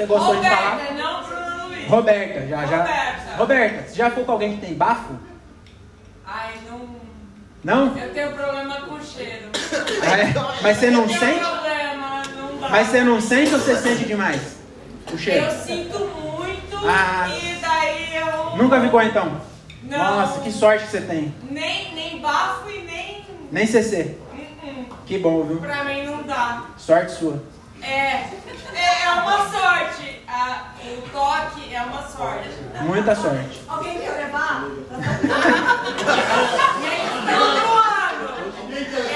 Você gostou de falar? Roberta, não Bruno Luiz. Roberta, já, já. Roberta. Roberta, você já foi com alguém que tem bafo? Ai, não. Não? Eu tenho problema com cheiro. Ah, é? Mas você não Tenho sente? problema, não dá. Mas você não sente ou você sente demais? O cheiro? Eu sinto muito Ah. e daí eu. Nunca ficou então? Não. Nossa, que sorte que você tem. Nem, nem bafo e nem. Nem CC. Uh-uh. Que bom, viu? Pra mim não dá. Sorte sua. É uma sorte. A- o toque é uma sorte. Muita sorte. Alguém quer levar? Todo ano.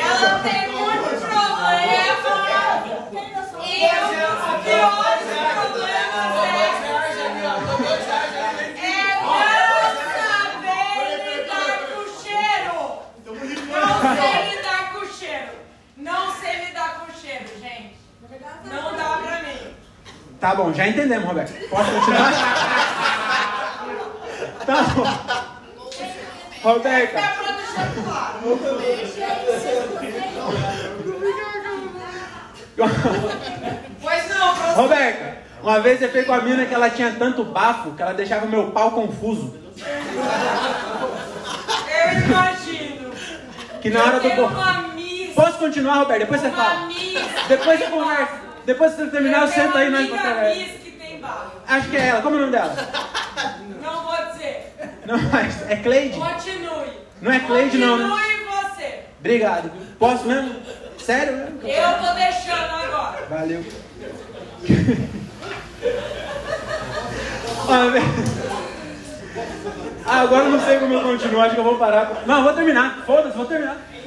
Ela tem muito problema. E os piores problemas é. É não saber lidar com o cheiro. Não sei lidar com o cheiro. Não sei lidar com o cheiro, gente. Não dá pra mim. Tá bom, já entendemos, Roberto. Posso continuar? tá bom. Roberta. Pois não, professor. Roberta, uma vez você fez com a mina que ela tinha tanto bafo que ela deixava meu pau confuso. Eu imagino. Que na hora do Eu. Posso continuar, Roberto? Depois você fala. Depois você conversa. Depois que você terminar, eu sento aí nós conversar. miss que tem bafo. Acho que é ela. Como é o nome dela? Não vou dizer. Não, mas é Cleide? Continue. Não é Cleide, não, né? Continue você. Obrigado. Posso mesmo? Sério mesmo? Eu tô deixando agora. Valeu. Ah, agora eu não sei como eu continuo, acho que eu vou parar. Não, eu vou terminar. Foda-se, vou terminar.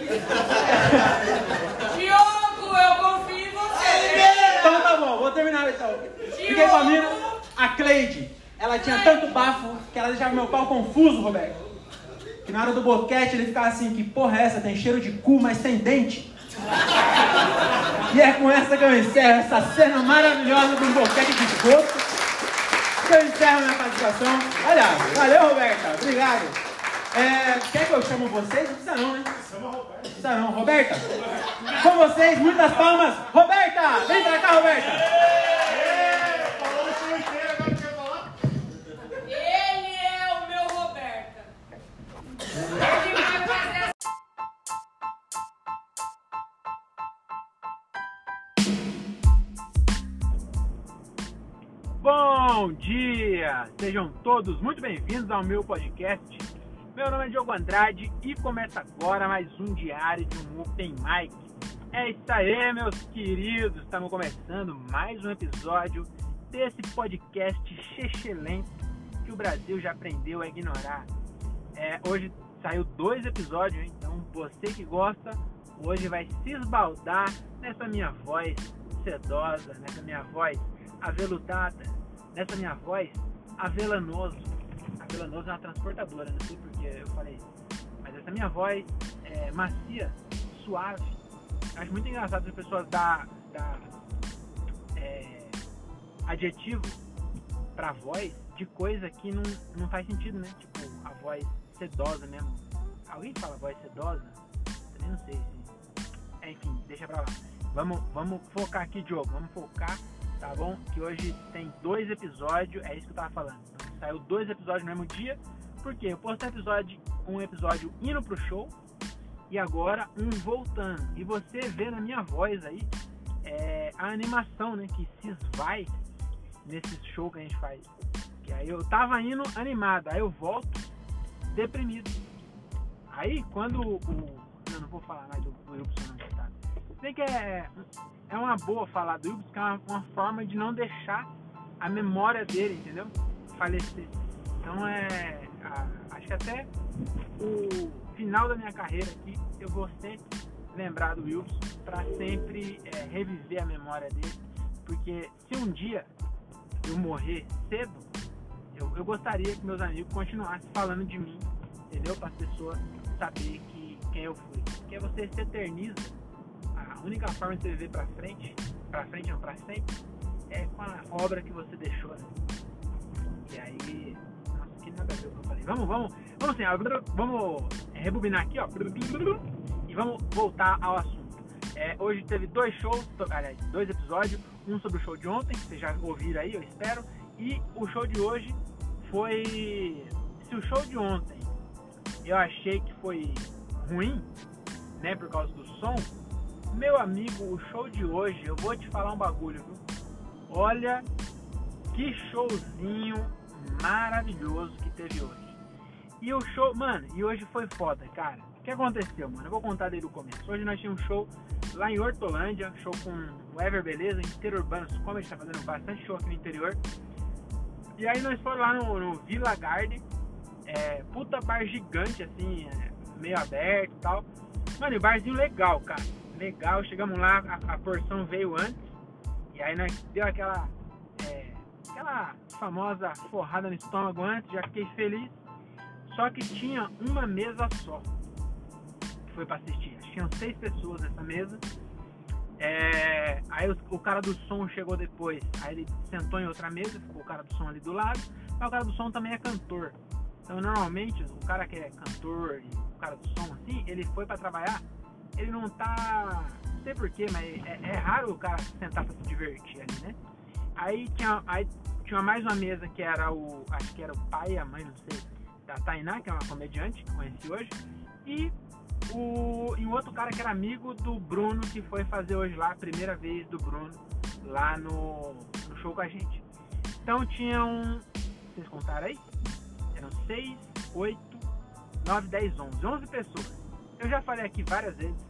Diogo, eu confio em você. Então tá bom, vou terminar então. Fiquei com a mina, a Cleide. Ela tinha tanto bafo que ela deixava meu pau confuso, Roberto. Que na hora do boquete ele ficava assim, que porra é essa? Tem cheiro de cu, mas sem dente. E é com essa que eu encerro essa cena maravilhosa um boquete de esgoto. Que eu encerro minha participação. Olha, valeu, Roberta. Obrigado. É, quer que eu chamo vocês? Não precisa não, né? Não precisa não. Roberta, com vocês, muitas palmas. Roberta, vem pra cá, Roberta. Bom dia! Sejam todos muito bem-vindos ao meu podcast. Meu nome é Diogo Andrade e começa agora mais um diário de um Open Mic. É isso aí, meus queridos! Estamos começando mais um episódio desse podcast excelente que o Brasil já aprendeu a ignorar. É, hoje saiu dois episódios, então você que gosta, hoje vai se esbaldar nessa minha voz sedosa, nessa minha voz aveludada, nessa minha voz avelanoso. Avelanoso é uma transportadora, não sei porque eu falei isso. Mas essa minha voz é macia, suave. Acho muito engraçado as pessoas dar, dar é, adjetivo pra voz de coisa que não, não faz sentido, né? Tipo, a voz sedosa mesmo. Alguém fala voz sedosa? Também não sei se. É, enfim, deixa pra lá. Vamos, vamos focar aqui, Diogo. Vamos focar, tá bom? Que hoje tem dois episódios. É isso que eu tava falando. Então, saiu dois episódios no mesmo dia. Porque eu postei episódio, um episódio indo pro show e agora um voltando. E você vê na minha voz aí é, a animação, né? Que se esvai nesse show que a gente faz. Que aí eu tava indo animado, aí eu volto deprimido. Aí quando o. Não, não vou falar mais do, Wilson? Sei que é, é uma boa falar do Wilson, que é uma, uma forma de não deixar a memória dele, entendeu? Falecer. Então é. a- acho que até o final da minha carreira aqui eu vou sempre lembrar do Wilson para sempre é, reviver a memória dele. Porque se um dia eu morrer cedo, eu, eu gostaria que meus amigos continuassem falando de mim, entendeu? Para as pessoas saber que, quem eu fui. Porque você se eterniza. A única forma de você viver para frente, para frente não, para sempre, é com a obra que você deixou. Né? E aí, nossa, que nada a ver o que eu falei. Vamos, vamos, vamos assim, vamos rebobinar aqui, ó. E vamos voltar ao assunto. É, hoje teve dois shows, aliás, dois episódios. Um sobre o show de ontem, que vocês já ouviram aí, eu espero. E o show de hoje foi. Se o show de ontem eu achei que foi ruim, né, por causa do som, meu amigo, o show de hoje, eu vou te falar um bagulho, viu? Olha que showzinho maravilhoso que teve hoje. E o show, mano, e hoje foi foda, cara. O que aconteceu, mano? Eu vou contar desde o começo. Hoje nós tínhamos um show lá em Hortolândia, show com o Ever Beleza, Interurbanos Comedy, tá fazendo bastante show aqui no interior. E aí nós fomos lá no, no Villa Garden, é, puta bar gigante, assim, é, meio aberto e tal. Mano, e barzinho legal, cara. Legal, chegamos lá, a, a porção veio antes. E aí nós deu aquela, é, aquela famosa forrada no estômago antes, já fiquei feliz. Só que tinha uma mesa só que foi pra assistir. Tinham seis pessoas nessa mesa. É, aí o, o, cara do som chegou depois, aí ele sentou em outra mesa, ficou o cara do som ali do lado, mas o cara do som também é cantor. Então normalmente o cara que é cantor e o cara do som assim, ele foi para trabalhar, ele não tá. Não sei porquê, mas é, é, raro o cara sentar pra se divertir ali, né? Aí tinha, aí tinha mais uma mesa que era o. Acho que era o pai e a mãe, não sei, da Tainá, que é uma comediante que conheci hoje. E o, e um outro cara que era amigo do Bruno, que foi fazer hoje lá, a primeira vez do Bruno, lá no, no show com a gente. Então tinham. Vocês contaram aí? Eram 6, 8, 9, 10, 11. 11 pessoas. Eu já falei aqui várias vezes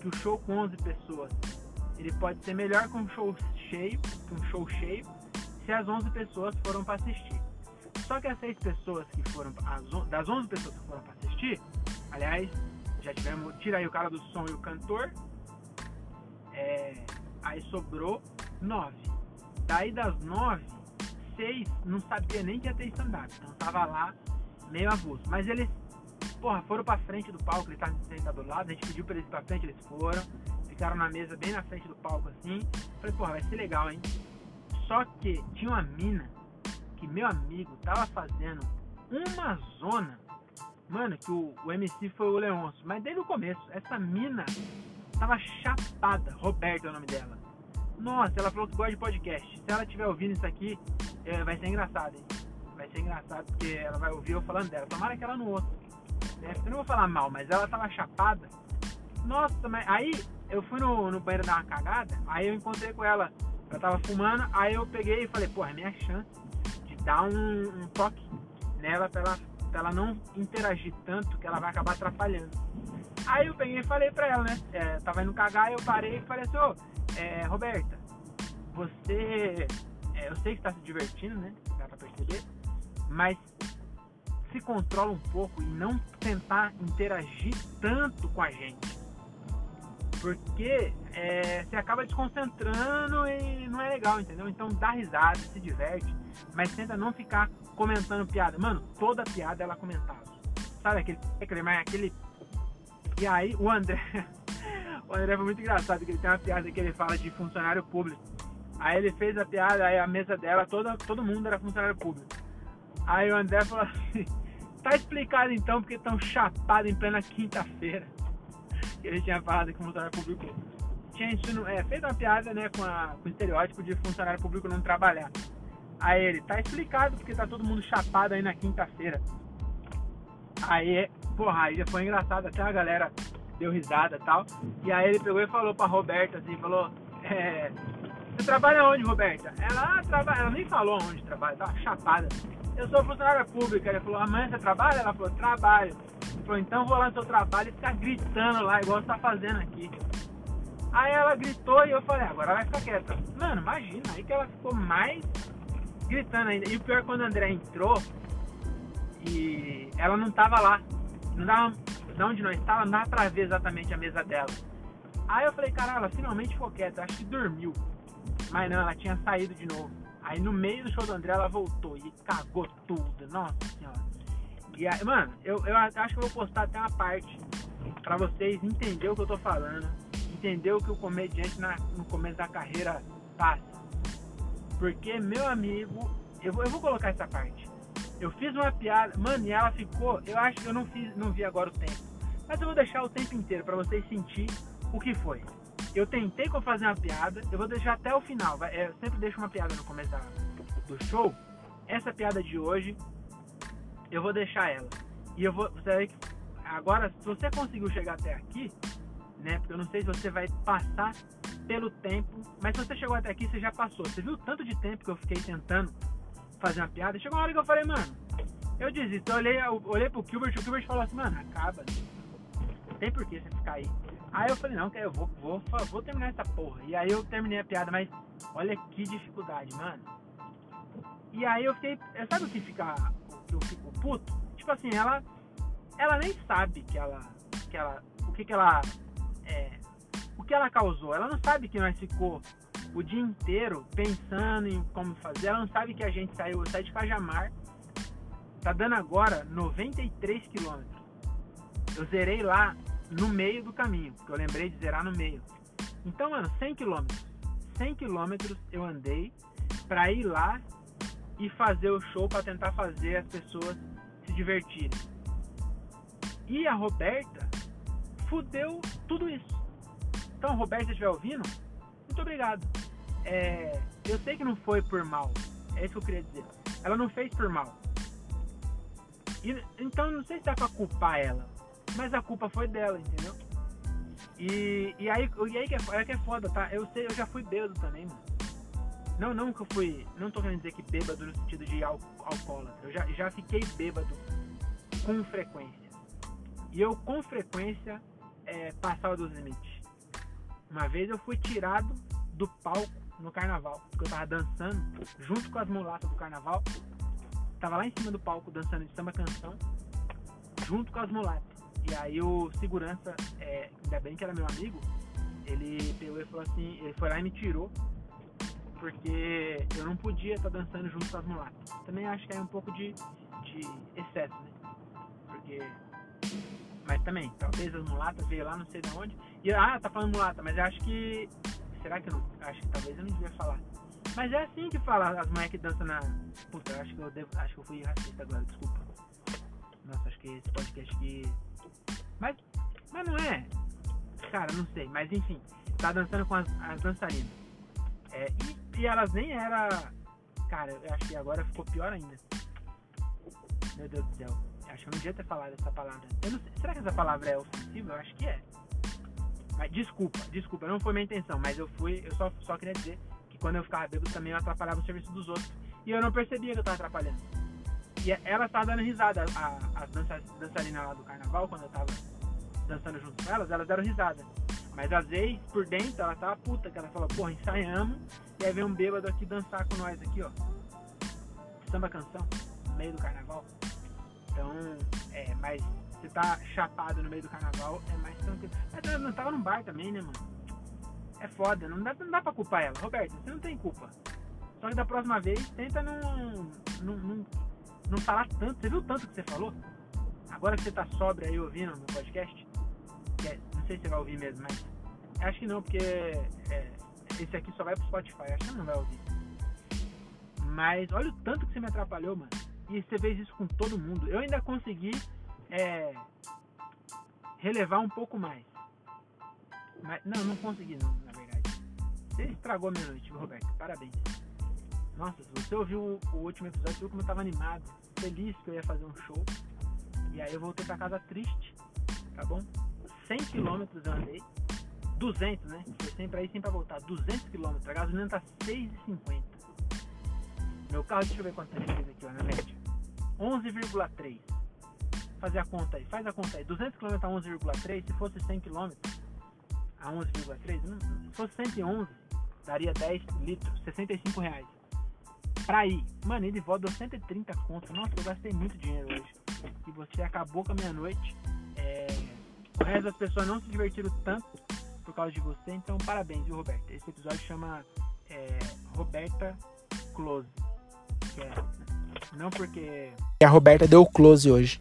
que o show com 11 pessoas ele pode ser melhor que um show cheio, que um show cheio, se as 11 pessoas foram para assistir. Só que as 6 pessoas que foram, as, das 11 pessoas que foram para assistir, aliás, já tivemos, tira aí o cara do som e o cantor. É, aí sobrou nove. Daí das nove, seis não sabia nem que ia ter stand-up. Então tava lá meio avulso. Mas eles, porra, foram pra frente do palco, ele tava sentado do lado, a gente pediu pra eles ir pra frente, eles foram. Ficaram na mesa bem na frente do palco assim. Falei, porra, vai ser legal, hein? Só que tinha uma mina que meu amigo tava fazendo uma zona Mano, que o, o MC foi o Leôncio. Mas desde o começo, essa mina tava chapada. Roberta é o nome dela. Nossa, ela falou que gosta de podcast. Se ela estiver ouvindo isso aqui, é, vai ser engraçado, hein? Vai ser engraçado porque ela vai ouvir eu falando dela. Tomara que ela não ouça. Eu não vou falar mal, mas ela tava chapada. Nossa, mas aí eu fui no, no banheiro dar uma cagada. Aí eu encontrei com ela. Ela tava fumando. Aí eu peguei e falei, porra, é minha chance de dar um, um toque nela pra ela pra ela não interagir tanto que ela vai acabar atrapalhando. Aí eu peguei e falei pra ela, né? É, tava indo cagar, eu parei e falei assim, ô, é, Roberta, você. É, eu sei que tá se divertindo, né? Dá pra perceber. Mas se controla um pouco e não tentar interagir tanto com a gente. Porque é, você acaba desconcentrando e não é legal, entendeu? Então dá risada, se diverte, mas tenta não ficar comentando piada. Mano, toda piada ela comentava. Sabe aquele, aquele, aquele. E aí o André. o André foi muito engraçado, que ele tem uma piada que ele fala de funcionário público. Aí ele fez a piada, aí a mesa dela, toda, todo mundo era funcionário público. Aí o André falou assim, tá explicado então porque estão chapados em plena quinta-feira. Que ele tinha falado que o funcionário público tinha ensino, é, fez uma piada né, com, a, com o estereótipo de funcionário público não trabalhar. Aí ele, tá explicado porque tá todo mundo chapado aí na quinta-feira. Aí, porra, aí já foi engraçado, até a galera deu risada e tal. E aí ele pegou e falou pra Roberta assim, falou, é, você trabalha onde, Roberta? Ela, ah, ela nem falou onde trabalha, tava chapada. Eu sou funcionária pública. Ele falou, amanhã você trabalha? Ela falou, trabalho. Ele falou, então vou lá no seu trabalho e ficar gritando lá, igual você tá fazendo aqui. Aí ela gritou e eu falei, agora vai ficar quieta. Mano, imagina, aí que ela ficou mais gritando ainda. E o pior é quando a André entrou e ela não tava lá. Não dava, de onde nós estávamos, não dava pra ver exatamente a mesa dela. Aí eu falei, caralho, ela finalmente ficou quieta, acho que dormiu. Mas não, ela tinha saído de novo. Aí no meio do show do André ela voltou e cagou tudo. Nossa senhora. E aí, mano, eu, eu acho que eu vou postar até uma parte pra vocês entenderem o que eu tô falando. Entender o que o comediante na, no começo da carreira passa. Porque, meu amigo, eu vou, eu vou colocar essa parte. Eu fiz uma piada, mano, e ela ficou. Eu acho que eu não fiz, não vi agora o tempo. Mas eu vou deixar o tempo inteiro para vocês sentir o que foi. Eu tentei fazer uma piada, eu vou deixar até o final. é, Eu sempre deixo uma piada no começo do show. Essa piada de hoje, eu vou deixar ela. E eu vou. Você agora, se você conseguiu chegar até aqui, né? Porque eu não sei se você vai passar pelo tempo. Mas se você chegou até aqui, você já passou. Você viu o tanto de tempo que eu fiquei tentando fazer uma piada? Chegou uma hora que eu falei, mano, eu desisto. Eu olhei, eu olhei pro Gilbert, o Gilbert falou assim, mano, acaba. Não tem por que você ficar aí. Aí eu falei, não, que eu vou, vou, vou terminar essa porra. E aí eu terminei a piada, mas olha que dificuldade, mano. E aí eu fiquei. Sabe o que fica. Eu fico puto? Tipo assim, ela. Ela nem sabe que ela. Que ela o que, que ela. É, o que ela causou. Ela não sabe que nós ficou o dia inteiro pensando em como fazer. Ela não sabe que a gente saiu. Eu saí de Cajamar. Tá dando agora 93 quilômetros. Eu zerei lá no meio do caminho. Porque eu lembrei de zerar no meio. Então, mano, 100 quilômetros. 100 quilômetros eu andei pra ir lá e fazer o show para tentar fazer as pessoas se divertirem. E a Roberta fudeu tudo isso. Então, Roberta, se estiver ouvindo, muito obrigado. É, eu sei que não foi por mal. É isso que eu queria dizer. Ela não fez por mal. E, então, não sei se dá pra culpar ela. Mas a culpa foi dela, entendeu? E, e aí, e aí que, é, é que é foda, tá? Eu sei, eu já fui bêbado também, mano. Não, não que eu fui. Não tô querendo dizer que bêbado no sentido de al, alcoólatra. Eu já, já fiquei bêbado com frequência. E eu, com frequência, é, passava dos limites. Uma vez eu fui tirado do palco no carnaval. Porque eu tava dançando junto com as mulatas do carnaval. Tava lá em cima do palco dançando de samba canção. Junto com as mulatas. E aí o segurança, é, ainda bem que era meu amigo, ele pegou e falou assim, ele foi lá e me tirou porque eu não podia estar dançando junto com as mulatas. Também acho que é um pouco de, de excesso, né? Porque. Mas também, talvez as mulatas veio lá, não sei de onde. E ah, tá falando mulata, mas eu acho que. Será que eu não. Acho que talvez eu não devia falar. Mas é assim que fala as mulheres que dançam na. Puta, acho que eu devo. Acho que eu fui racista agora, desculpa. Nossa, acho que esse podcast aqui. Mas. Mas não é. Cara, não sei. Mas enfim, tá dançando com as, as dançarinas. É, e, e, elas nem era. Cara, eu acho que agora ficou pior ainda. Meu Deus do céu. Acho que eu não devia ter falado essa palavra. Eu sei, será que essa palavra é ofensiva? Eu acho que é. Mas desculpa, desculpa, não foi minha intenção, mas eu fui, eu só, só queria dizer que quando eu ficava bêbado também eu atrapalhava o serviço dos outros. E eu não percebia que eu tava atrapalhando. E ela tava dando risada, as dança, dançarinas lá do carnaval, quando eu tava dançando junto com elas, elas deram risada. Mas às vezes, por dentro, ela tava puta, que ela falou, porra, ensaiamos, e aí vem um bêbado aqui dançar com nós aqui, ó. Samba canção, no meio do carnaval. Então, é, mas você tá chapado no meio do carnaval, é mais tranquilo. Mas eu não tava num bar também, né, mano? É foda, não dá, não dá pra culpar ela. Roberto, você não tem culpa. Só que da próxima vez, tenta não, não, não, não falar tanto. Você viu tanto que você falou? Agora que você tá sóbrio aí ouvindo no podcast, sei se vai ouvir mesmo, mas acho que não, porque é, esse aqui só vai pro Spotify, acho que não vai ouvir. Mas olha o tanto que você me atrapalhou, mano. E você fez isso com todo mundo. Eu ainda consegui é, relevar um pouco mais. Mas, não, não consegui não, na verdade. Você estragou a minha noite, Roberto. Parabéns. Nossa, se você ouviu o, último episódio, viu como eu tava animado, feliz que eu ia fazer um show. E aí eu voltei pra casa triste, tá bom? 100 km eu andei. 200, né? Foi sempre aí, sempre pra voltar. 200 km. A gasolina tá 6,50. Meu carro, deixa eu ver quanto ele fez aqui, ó, na média. 11,3. Fazer a conta aí, faz a conta aí. 200 km a 11,3, se fosse 100 km a 11,3, se fosse 111, daria 10 litros, 65 reais. Pra ir, mano, ir de volta deu 130 conto. Nossa, eu gastei muito dinheiro hoje. E você acabou com a minha noite. É... O resto das pessoas não se divertiram tanto por causa de você, então parabéns, viu, Roberta? Esse episódio chama é, Roberta Close. Que é, não porque. A Roberta deu close hoje.